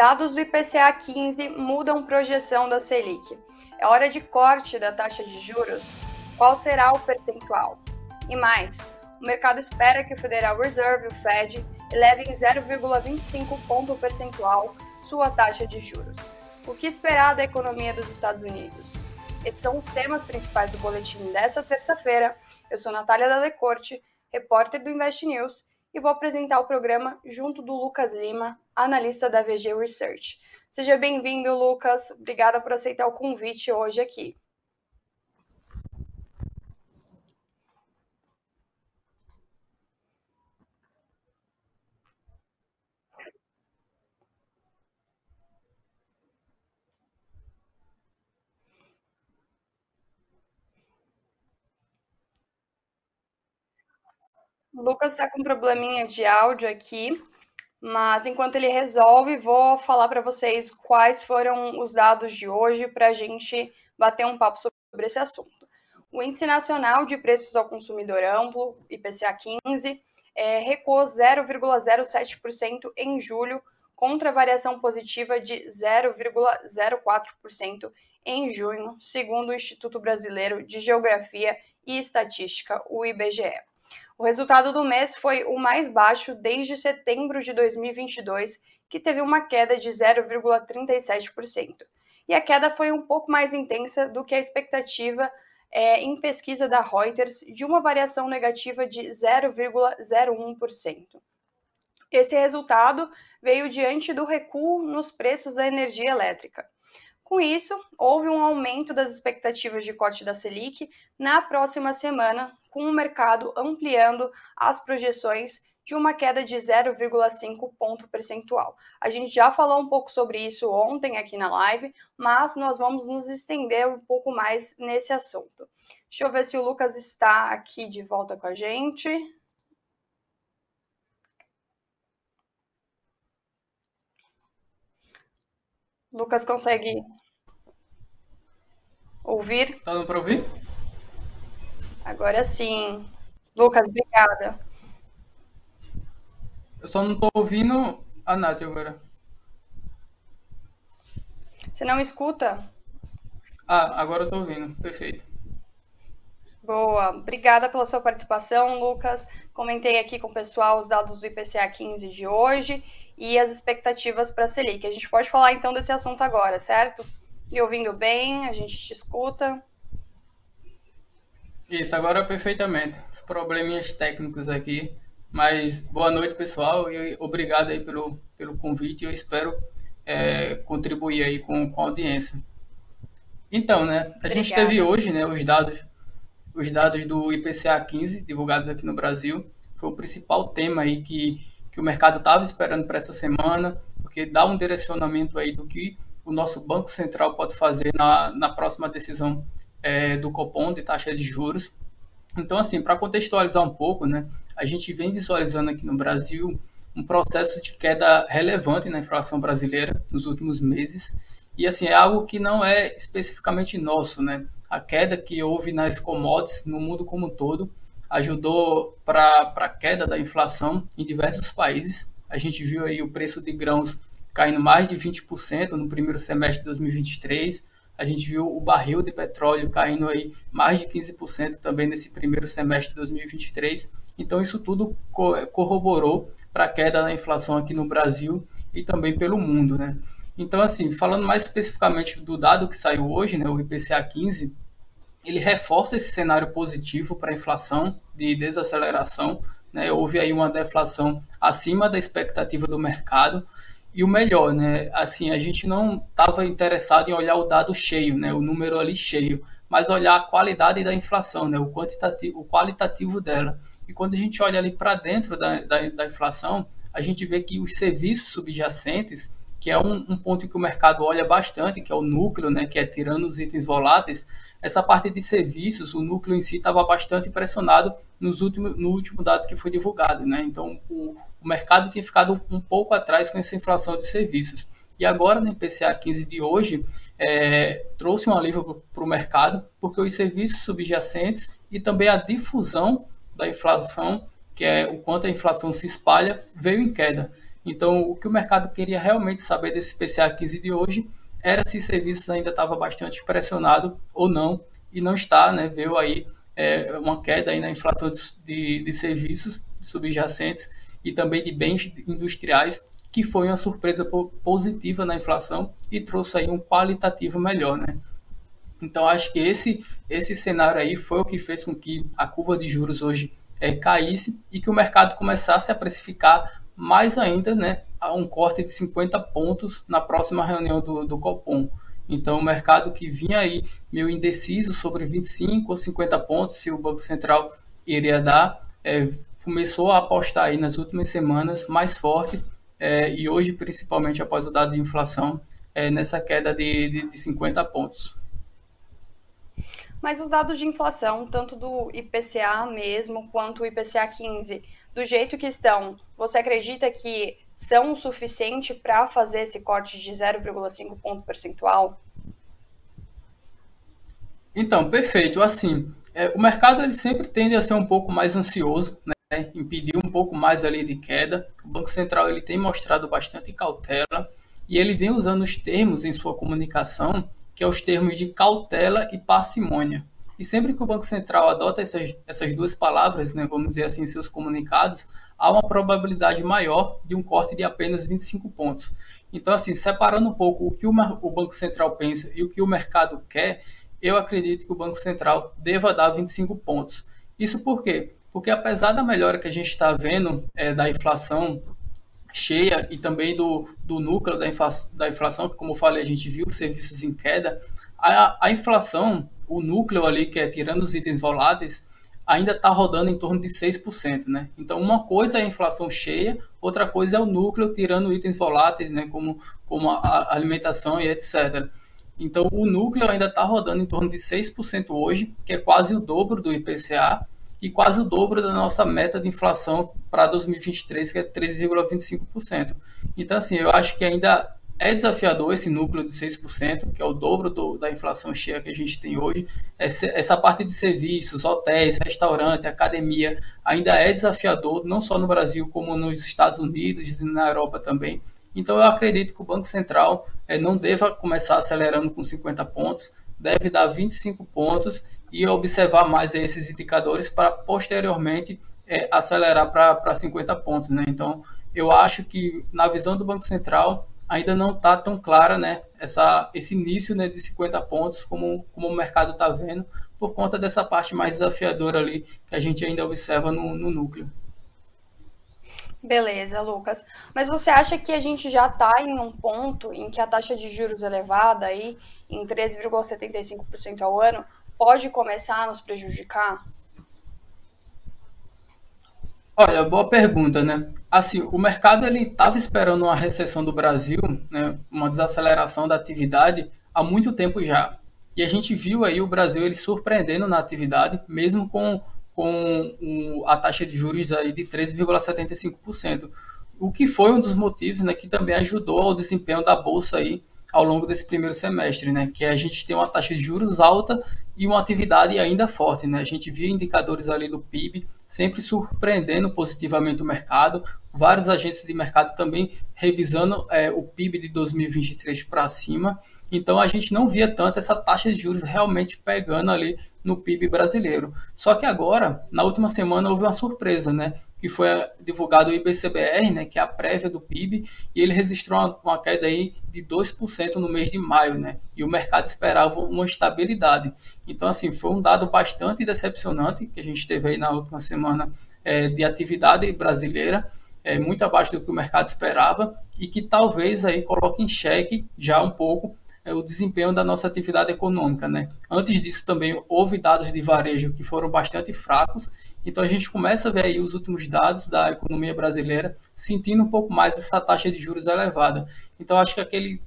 Dados do IPCA 15 mudam projeção da Selic. É hora de corte da taxa de juros? Qual será o percentual? E mais, o mercado espera que o Federal Reserve, o Fed, eleve em 0,25 ponto percentual sua taxa de juros. O que esperar da economia dos Estados Unidos? Esses são os temas principais do boletim dessa terça-feira. Eu sou Natália Dalecorte, repórter do Invest News, e vou apresentar o programa junto do Lucas Lima, analista da VG Research. Seja bem-vindo, Lucas. Obrigada por aceitar o convite hoje aqui. O Lucas está com um probleminha de áudio aqui, mas enquanto ele resolve, vou falar para vocês quais foram os dados de hoje para a gente bater um papo sobre esse assunto. O Índice Nacional de Preços ao Consumidor Amplo, IPCA 15, é, recuou 0,07% em julho, contra variação positiva de 0,04% em junho, segundo o Instituto Brasileiro de Geografia e Estatística, o IBGE. O resultado do mês foi o mais baixo desde setembro de 2022, que teve uma queda de 0,37%. E a queda foi um pouco mais intensa do que a expectativa é, em pesquisa da Reuters de uma variação negativa de 0,01%. Esse resultado veio diante do recuo nos preços da energia elétrica. Com isso, houve um aumento das expectativas de corte da Selic na próxima semana, com o mercado ampliando as projeções de uma queda de 0,5 ponto percentual. A gente já falou um pouco sobre isso ontem aqui na live, mas nós vamos nos estender um pouco mais nesse assunto. Deixa eu ver se o Lucas está aqui de volta com a gente. Lucas consegue ouvir? Tá dando para ouvir? Agora sim. Lucas, obrigada. Eu só não tô ouvindo a Nath agora. Você não escuta? Ah, agora eu tô ouvindo. Perfeito. Boa. Obrigada pela sua participação, Lucas. Comentei aqui com o pessoal os dados do IPCA 15 de hoje e as expectativas para a Selic. A gente pode falar então desse assunto agora, certo? Me ouvindo bem, a gente te escuta. Isso, agora perfeitamente. Os probleminhas técnicos aqui. Mas boa noite, pessoal, e obrigado aí pelo, pelo convite. Eu espero é, contribuir aí com, com a audiência. Então, né, a Obrigada. gente teve hoje, né, os dados, os dados do IPCA 15 divulgados aqui no Brasil. Foi o principal tema aí que, que o mercado estava esperando para essa semana, porque dá um direcionamento aí do que o nosso Banco Central pode fazer na, na próxima decisão é, do Copom de taxa de juros. Então, assim, para contextualizar um pouco, né, a gente vem visualizando aqui no Brasil um processo de queda relevante na inflação brasileira nos últimos meses. E, assim, é algo que não é especificamente nosso, né? A queda que houve nas commodities no mundo como um todo ajudou para a queda da inflação em diversos países. A gente viu aí o preço de grãos caindo mais de 20% no primeiro semestre de 2023, a gente viu o barril de petróleo caindo aí mais de 15% também nesse primeiro semestre de 2023. Então isso tudo corroborou para a queda da inflação aqui no Brasil e também pelo mundo, né? Então assim, falando mais especificamente do dado que saiu hoje, né, o IPCA 15, ele reforça esse cenário positivo para a inflação de desaceleração, né? Houve aí uma deflação acima da expectativa do mercado e o melhor, né? Assim, a gente não estava interessado em olhar o dado cheio, né? O número ali cheio, mas olhar a qualidade da inflação, né? O quantitativo, o qualitativo dela. E quando a gente olha ali para dentro da, da, da, inflação, a gente vê que os serviços subjacentes, que é um, um ponto que o mercado olha bastante, que é o núcleo, né? Que é tirando os itens voláteis, essa parte de serviços, o núcleo em si estava bastante pressionado nos últimos, no último dado que foi divulgado. Né? Então, o, o mercado tinha ficado um pouco atrás com essa inflação de serviços. E agora, no IPCA 15 de hoje, é, trouxe um alívio para o mercado, porque os serviços subjacentes e também a difusão da inflação, que é o quanto a inflação se espalha, veio em queda. Então, o que o mercado queria realmente saber desse PCA 15 de hoje era se serviços ainda estava bastante pressionado ou não, e não está, né? Veio aí é, uma queda aí na inflação de, de serviços subjacentes e também de bens industriais, que foi uma surpresa positiva na inflação e trouxe aí um qualitativo melhor, né? Então acho que esse esse cenário aí foi o que fez com que a curva de juros hoje é, caísse e que o mercado começasse a precificar mais ainda, né, a um corte de 50 pontos na próxima reunião do, do Copom. Então o mercado que vinha aí meio indeciso sobre 25 ou 50 pontos se o Banco Central iria dar, é, começou a apostar aí nas últimas semanas mais forte é, e hoje principalmente após o dado de inflação é, nessa queda de, de, de 50 pontos. Mas os dados de inflação, tanto do IPCA mesmo quanto o IPCA 15, do jeito que estão, você acredita que são o suficiente para fazer esse corte de 0,5 ponto percentual? Então, perfeito. Assim, é, o mercado ele sempre tende a ser um pouco mais ansioso, né? Impedir um pouco mais ali de queda. O Banco Central ele tem mostrado bastante cautela e ele vem usando os termos em sua comunicação que é os termos de cautela e parcimônia. E sempre que o Banco Central adota essas, essas duas palavras, né, vamos dizer assim, em seus comunicados, há uma probabilidade maior de um corte de apenas 25 pontos. Então, assim, separando um pouco o que o, o Banco Central pensa e o que o mercado quer, eu acredito que o Banco Central deva dar 25 pontos. Isso por quê? Porque apesar da melhora que a gente está vendo é, da inflação cheia e também do, do núcleo da, infla, da inflação, que como eu falei, a gente viu serviços em queda, a, a inflação, o núcleo ali, que é tirando os itens voláteis, ainda está rodando em torno de 6%, né? Então, uma coisa é a inflação cheia, outra coisa é o núcleo tirando itens voláteis, né? Como, como a alimentação e etc. Então, o núcleo ainda está rodando em torno de 6% hoje, que é quase o dobro do IPCA, e quase o dobro da nossa meta de inflação para 2023, que é 13,25%. Então, assim, eu acho que ainda é desafiador esse núcleo de 6%, que é o dobro do, da inflação cheia que a gente tem hoje. Essa, essa parte de serviços, hotéis, restaurante, academia, ainda é desafiador, não só no Brasil, como nos Estados Unidos e na Europa também. Então, eu acredito que o Banco Central é, não deva começar acelerando com 50 pontos, deve dar 25 pontos e observar mais esses indicadores para posteriormente é, acelerar para 50 pontos. Né? Então, eu acho que na visão do Banco Central ainda não está tão clara né, essa, esse início né, de 50 pontos como, como o mercado está vendo, por conta dessa parte mais desafiadora ali que a gente ainda observa no, no núcleo. Beleza, Lucas. Mas você acha que a gente já está em um ponto em que a taxa de juros elevada aí em 13,75% ao ano pode começar a nos prejudicar? Olha, boa pergunta, né? Assim, o mercado ele estava esperando uma recessão do Brasil, né, uma desaceleração da atividade há muito tempo já. E a gente viu aí o Brasil ele surpreendendo na atividade, mesmo com, com um, a taxa de juros aí de 13,75%. O que foi um dos motivos né, que também ajudou ao desempenho da bolsa aí ao longo desse primeiro semestre, né? Que a gente tem uma taxa de juros alta e uma atividade ainda forte, né? A gente viu indicadores ali do PIB sempre surpreendendo positivamente o mercado, vários agentes de mercado também revisando é, o PIB de 2023 para cima. Então a gente não via tanto essa taxa de juros realmente pegando ali no PIB brasileiro. Só que agora, na última semana, houve uma surpresa, né? Que foi divulgado o IBCBR, né, que é a prévia do PIB, e ele registrou uma, uma, queda aí de 2% no mês de maio, né, e o mercado esperava uma estabilidade. Então, assim, foi um dado bastante decepcionante que a gente teve aí na última semana é, de atividade brasileira, é, muito abaixo do que o mercado esperava, e que talvez aí coloque em xeque já um pouco o desempenho da nossa atividade econômica. Né? Antes disso também houve dados de varejo que foram bastante fracos, então a gente começa a ver aí os últimos dados da economia brasileira sentindo um pouco mais essa taxa de juros elevada. Então acho que aquele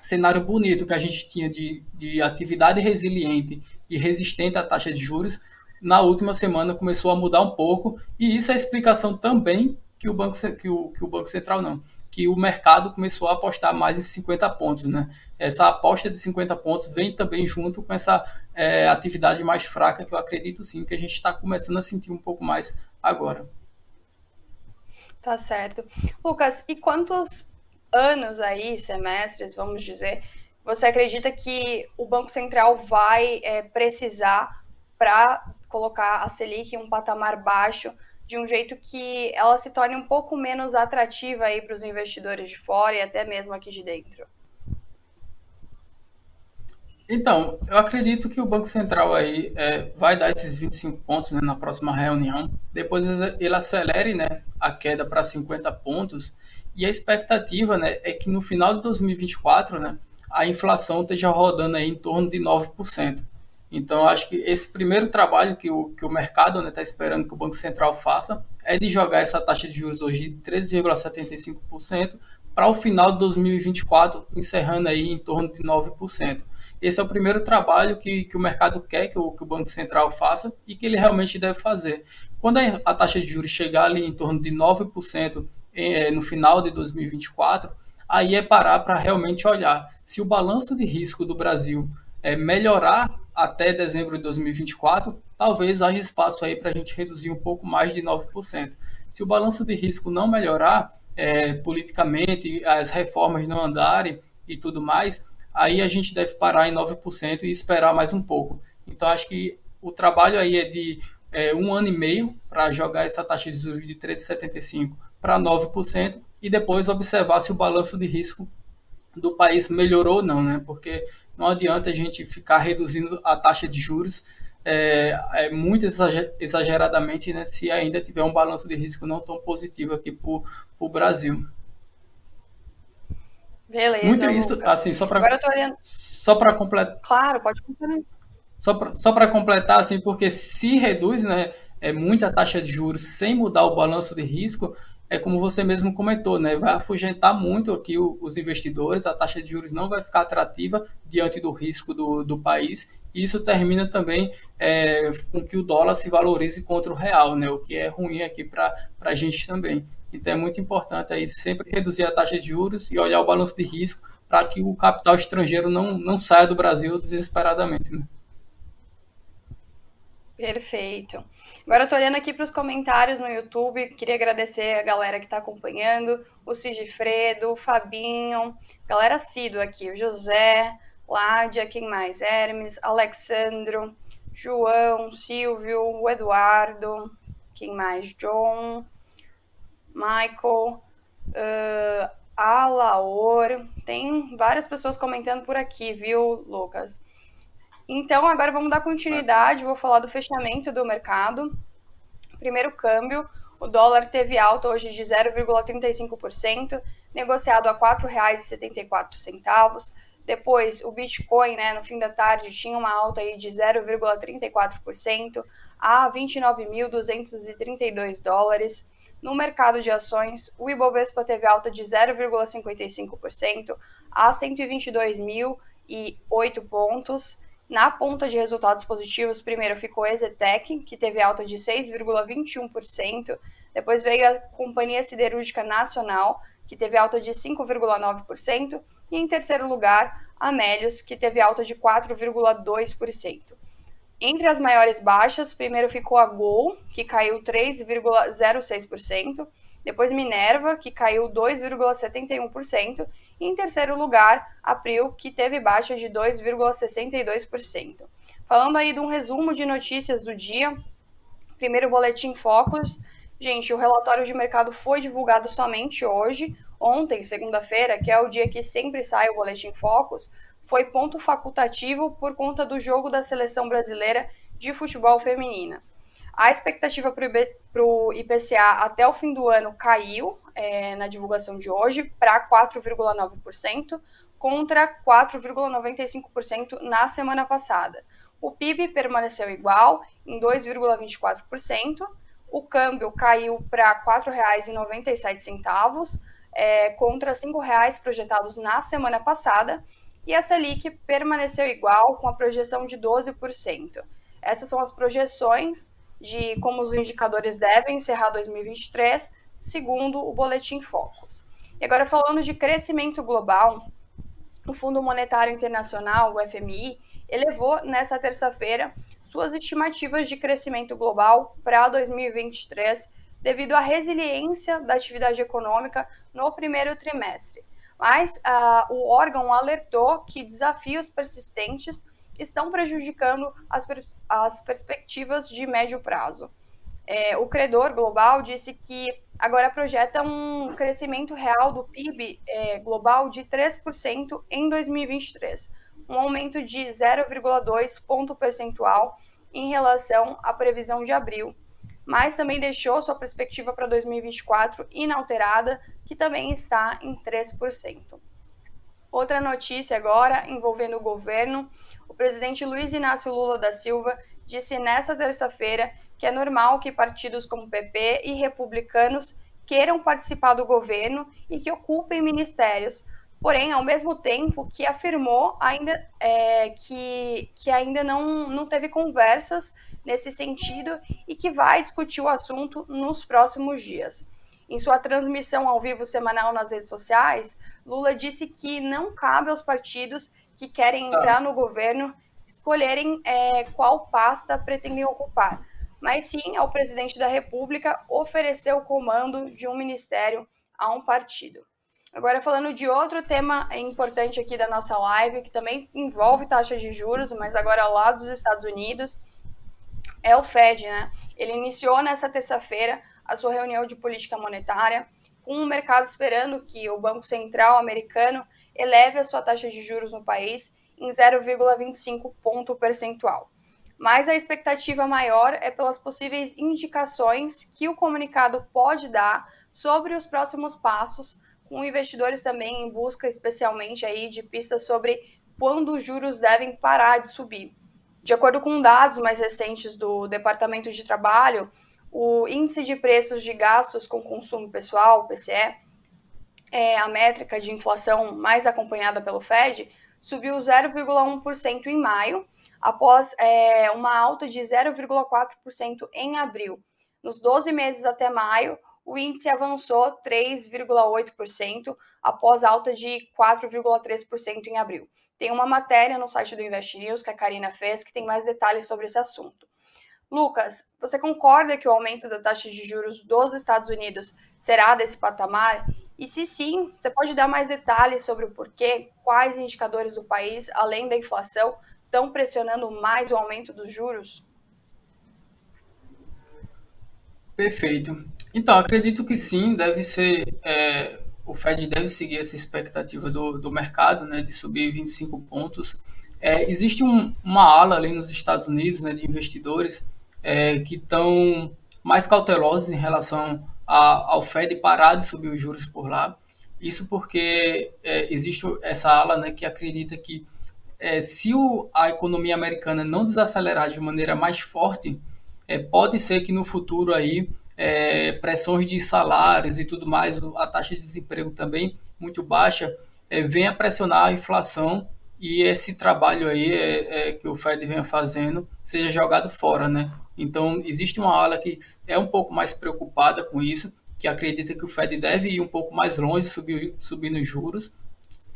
cenário bonito que a gente tinha de, de atividade resiliente e resistente à taxa de juros, na última semana começou a mudar um pouco, e isso é a explicação também que o Banco, que o, que o Banco Central não, que o mercado começou a apostar mais em 50 pontos. Né? Essa aposta de 50 pontos vem também junto com essa é, atividade mais fraca, que eu acredito sim que a gente está começando a sentir um pouco mais agora. Tá certo. Lucas, e quantos anos aí, semestres, vamos dizer, você acredita que o Banco Central vai é, precisar para colocar a Selic em um patamar baixo, de um jeito que ela se torne um pouco menos atrativa aí para os investidores de fora e até mesmo aqui de dentro? Então, eu acredito que o Banco Central aí é, vai dar esses 25 pontos né, na próxima reunião. Depois ele acelere né, a queda para 50 pontos. E a expectativa né, é que no final de 2024 né, a inflação esteja rodando aí em torno de 9%. Então, acho que esse primeiro trabalho que o, que o mercado está né, tá esperando que o Banco Central faça é de jogar essa taxa de juros hoje de 3,75% para o final de 2024, encerrando aí em torno de 9%. Esse é o primeiro trabalho que, que o mercado quer que o, que o Banco Central faça e que ele realmente deve fazer. Quando a, taxa de juros chegar ali em torno de 9% em, eh, no final de 2024, aí é parar para realmente olhar se o balanço de risco do Brasil é, melhorar até dezembro de 2024, talvez haja espaço aí para a gente reduzir um pouco mais de 9%. Se o balanço de risco não melhorar é, politicamente, as reformas não andarem e tudo mais, aí a gente deve parar em 9% e esperar mais um pouco. Então, acho que o trabalho aí é de é, um ano e meio para jogar essa taxa de juros de 13,75% para 9% e depois observar se o balanço de risco do país melhorou ou não, né? Porque não adianta a gente ficar reduzindo a taxa de juros é, é muito exageradamente, né? Se ainda tiver um balanço de risco não tão positivo aqui para o Brasil. Beleza. Muito isso, assim, só para olhando... só para completar. Claro, pode completar. Só para completar, assim, porque se reduz, né, é muita taxa de juros sem mudar o balanço de risco, é como você mesmo comentou, né, vai afugentar muito aqui os investidores, a taxa de juros não vai ficar atrativa diante do risco do, do país, e isso termina também é, com que o dólar se valorize contra o real, né, o que é ruim aqui para a gente também. Então é muito importante aí sempre reduzir a taxa de juros e olhar o balanço de risco para que o capital estrangeiro não, não saia do Brasil desesperadamente. Né? Perfeito. Agora eu tô olhando aqui para os comentários no YouTube. Queria agradecer a galera que está acompanhando, o Sigifredo, o Fabinho, galera assídua aqui, o José, Ládia, quem mais? Hermes, Alexandro, João, Silvio, o Eduardo, quem mais? John, Michael, uh, Alaor, tem várias pessoas comentando por aqui, viu, Lucas? Então, agora vamos dar continuidade, vou falar do fechamento do mercado. Primeiro câmbio, o dólar teve alta hoje de 0,35%, negociado a R$ 4,74. Depois, o Bitcoin, né, no fim da tarde, tinha uma alta aí de 0,34% a 29.232 dólares. No mercado de ações, o Ibovespa teve alta de 0,55% a 122.008 pontos. Na ponta de resultados positivos, primeiro ficou a Ezetec, que teve alta de 6,21%. Depois veio a Companhia Siderúrgica Nacional, que teve alta de 5,9%. E em terceiro lugar, a Melius, que teve alta de 4,2%. Entre as maiores baixas, primeiro ficou a Gol, que caiu 3,06%, depois Minerva, que caiu 2,71%, e em terceiro lugar, a Prio, que teve baixa de 2,62%. Falando aí de um resumo de notícias do dia, primeiro boletim Focus. Gente, o relatório de mercado foi divulgado somente hoje. Ontem, segunda-feira, que é o dia que sempre sai o boletim Focus, foi ponto facultativo por conta do jogo da seleção brasileira de futebol feminina. A expectativa para o IPCA até o fim do ano caiu é, na divulgação de hoje para 4,9%, contra 4,95% na semana passada. O PIB permaneceu igual, em 2,24%. O câmbio caiu para R$ 4,97, é, contra R$ 5,00 projetados na semana passada e a Selic permaneceu igual, com a projeção de 12%. Essas são as projeções de como os indicadores devem encerrar 2023, segundo o Boletim Focus. E agora, falando de crescimento global, o Fundo Monetário Internacional, o FMI, elevou nessa terça-feira suas estimativas de crescimento global para 2023 devido à resiliência da atividade econômica no primeiro trimestre. Mas uh, o órgão alertou que desafios persistentes estão prejudicando as, as perspectivas de médio prazo. É, o credor global disse que agora projeta um crescimento real do PIB é, global de 3% em 2023, um aumento de 0,2 ponto percentual em relação à previsão de abril, mas também deixou sua perspectiva para 2024 inalterada, que também está em 3%. Outra notícia agora envolvendo o governo o presidente Luiz Inácio Lula da Silva disse nesta terça-feira que é normal que partidos como PP e republicanos queiram participar do governo e que ocupem ministérios, porém, ao mesmo tempo que afirmou ainda é, que, que ainda não, não teve conversas nesse sentido e que vai discutir o assunto nos próximos dias. Em sua transmissão ao vivo semanal nas redes sociais, Lula disse que não cabe aos partidos que querem tá. entrar no governo escolherem é, qual pasta pretendem ocupar, mas sim ao presidente da República oferecer o comando de um ministério a um partido. Agora, falando de outro tema importante aqui da nossa live, que também envolve taxas de juros, mas agora lá dos Estados Unidos, é o Fed, né? Ele iniciou nessa terça-feira a sua reunião de política monetária, com o mercado esperando que o Banco Central americano eleve a sua taxa de juros no país em 0,25 ponto percentual. Mas a expectativa maior é pelas possíveis indicações que o comunicado pode dar sobre os próximos passos, com investidores também em busca especialmente aí de pistas sobre quando os juros devem parar de subir. De acordo com dados mais recentes do Departamento de Trabalho, o índice de preços de gastos com consumo pessoal, PCE, é, a métrica de inflação mais acompanhada pelo Fed, subiu 0,1% em maio, após é, uma alta de 0,4% em abril. Nos 12 meses até maio, o índice avançou 3,8%, após alta de 4,3% em abril. Tem uma matéria no site do Invest News que a Karina fez que tem mais detalhes sobre esse assunto. Lucas, você concorda que o aumento da taxa de juros dos Estados Unidos será desse patamar e se sim, você pode dar mais detalhes sobre o porquê, quais indicadores do país, além da inflação, estão pressionando mais o aumento dos juros? Perfeito. Então, acredito que sim, deve ser. É, o Fed deve seguir essa expectativa do, do mercado, né, de subir 25 pontos. É, existe um, uma ala ali nos Estados Unidos, né, de investidores é, que estão mais cautelosos em relação a, ao Fed parar de subir os juros por lá. Isso porque é, existe essa ala né, que acredita que é, se o, a economia americana não desacelerar de maneira mais forte, é, pode ser que no futuro aí é, pressões de salários e tudo mais, a taxa de desemprego também muito baixa, é, venha pressionar a inflação e esse trabalho aí é, é, que o Fed venha fazendo seja jogado fora, né? Então, existe uma ala que é um pouco mais preocupada com isso, que acredita que o Fed deve ir um pouco mais longe, subir, subir nos juros,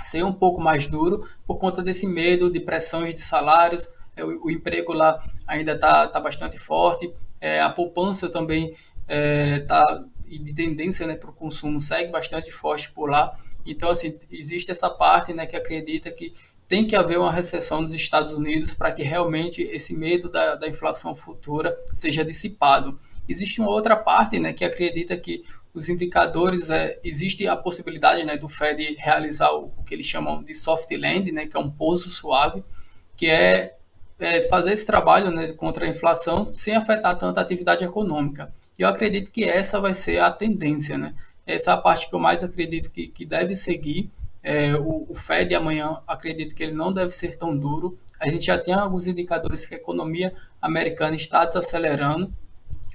ser um pouco mais duro, por conta desse medo de pressões de salários, é, o, o emprego lá ainda está tá bastante forte, é, a poupança também está é, de tendência né, para o consumo segue bastante forte por lá. Então, assim, existe essa parte né, que acredita que tem que haver uma recessão nos Estados Unidos para que realmente esse medo da, da, inflação futura seja dissipado. Existe uma outra parte né, que acredita que os indicadores, é, existe a possibilidade né, do Fed realizar o, o, que eles chamam de soft landing, né, que é um pouso suave, que é, é fazer esse trabalho né, contra a inflação sem afetar tanto a atividade econômica. E eu acredito que essa vai ser a tendência. Né? Essa é a parte que eu mais acredito que, que deve seguir é, o, o, Fed amanhã acredito que ele não deve ser tão duro. A gente já tem alguns indicadores que a economia americana está desacelerando.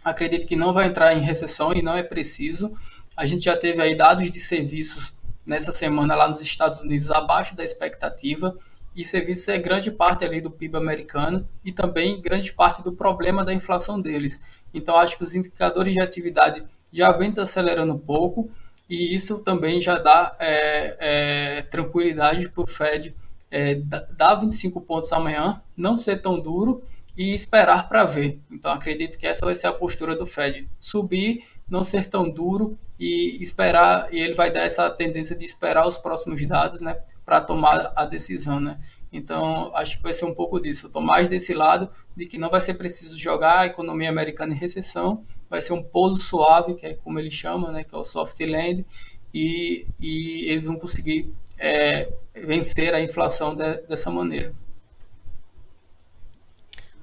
Acredito que não vai entrar em recessão e não é preciso. A gente já teve aí dados de serviços nessa semana lá nos Estados Unidos abaixo da expectativa. E serviços é grande parte ali do PIB americano e também grande parte do problema da inflação deles. Então acho que os indicadores de atividade já vêm desacelerando um pouco e isso também já dá é, é, tranquilidade para o Fed é, dar 25 pontos amanhã, não ser tão duro e esperar para ver. Então acredito que essa vai ser a postura do Fed: subir não ser tão duro e esperar, e ele vai dar essa tendência de esperar os próximos dados, né, para tomar a decisão, né. Então, acho que vai ser um pouco disso. Eu mais desse lado de que não vai ser preciso jogar a economia americana em recessão, vai ser um pouso suave, que é como eles chamam, né, que é o soft land, e, e eles vão conseguir é, vencer a inflação de, dessa maneira.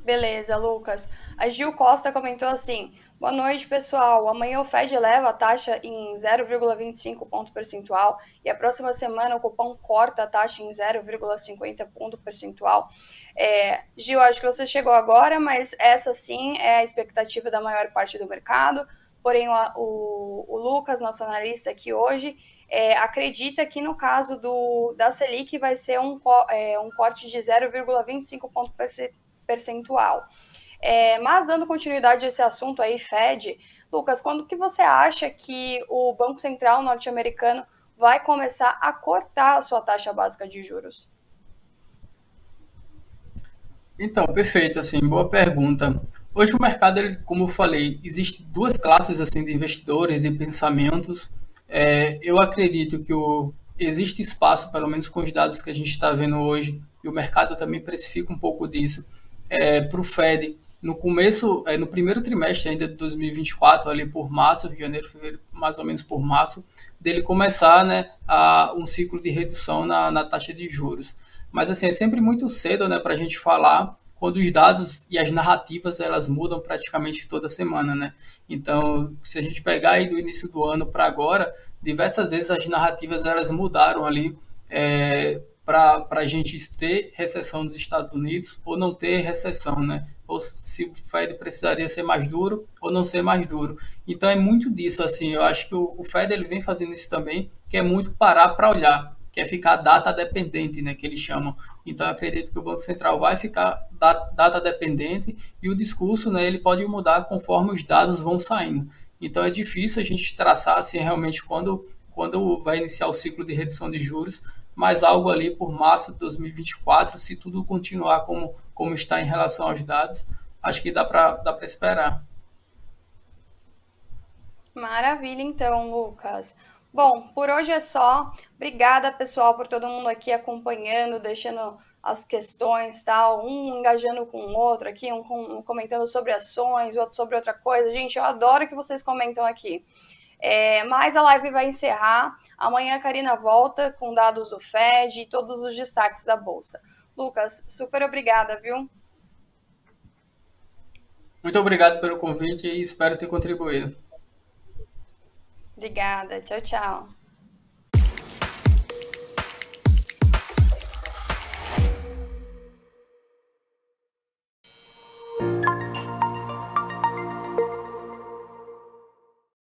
Beleza, Lucas. A Gil Costa comentou assim: Boa noite, pessoal. Amanhã o Fed eleva a taxa em 0,25 ponto percentual e a próxima semana o Copom corta a taxa em 0,50 ponto percentual. É, Gil, acho que você chegou agora, mas essa sim é a expectativa da maior parte do mercado. Porém, o, o, Lucas, nosso analista aqui hoje, é, acredita que no caso do, da Selic vai ser um, é, um corte de 0,25 ponto percentual. É, mas dando continuidade a esse assunto aí, Fed, Lucas, quando que você acha que o Banco Central norte-americano vai começar a cortar a sua taxa básica de juros? Então, perfeito, assim, boa pergunta. Hoje o mercado, ele, como eu falei, existe duas classes assim de investidores, de pensamentos. É, eu acredito que o, existe espaço, pelo menos com os dados que a gente está vendo hoje, e o mercado também precifica um pouco disso, é, para o Fed no começo, é, no primeiro trimestre ainda de 2024, ali por março, janeiro, fevereiro, mais ou menos por março, dele começar né, a, um ciclo de redução na, na taxa de juros. Mas assim, é sempre muito cedo né, para a gente falar quando os dados e as narrativas elas mudam praticamente toda semana, né? Então, se a gente pegar aí do início do ano para agora, diversas vezes as narrativas elas mudaram ali é, para a gente ter recessão nos Estados Unidos ou não ter recessão, né? Ou se o Fed precisaria ser mais duro ou não ser mais duro. Então é muito disso, assim. Eu acho que o, o Fed ele vem fazendo isso também, que é muito parar para olhar, que é ficar data dependente, né? Que eles chamam. Então eu acredito que o Banco Central vai ficar data dependente e o discurso, né? Ele pode mudar conforme os dados vão saindo. Então é difícil a gente traçar assim realmente quando quando vai iniciar o ciclo de redução de juros, mas algo ali por março de 2024, se tudo continuar como, como está em relação aos dados, acho que dá para dá esperar. Maravilha, então, Lucas. Bom, por hoje é só. Obrigada, pessoal, por todo mundo aqui acompanhando, deixando as questões, tal, um engajando com o outro aqui, um comentando sobre ações, outro sobre outra coisa. Gente, eu adoro que vocês comentam aqui. É, mas a live vai encerrar. Amanhã a Karina volta com dados do FED e todos os destaques da Bolsa. Lucas, super obrigada, viu? Muito obrigado pelo convite e espero ter contribuído. Obrigada. Tchau, tchau.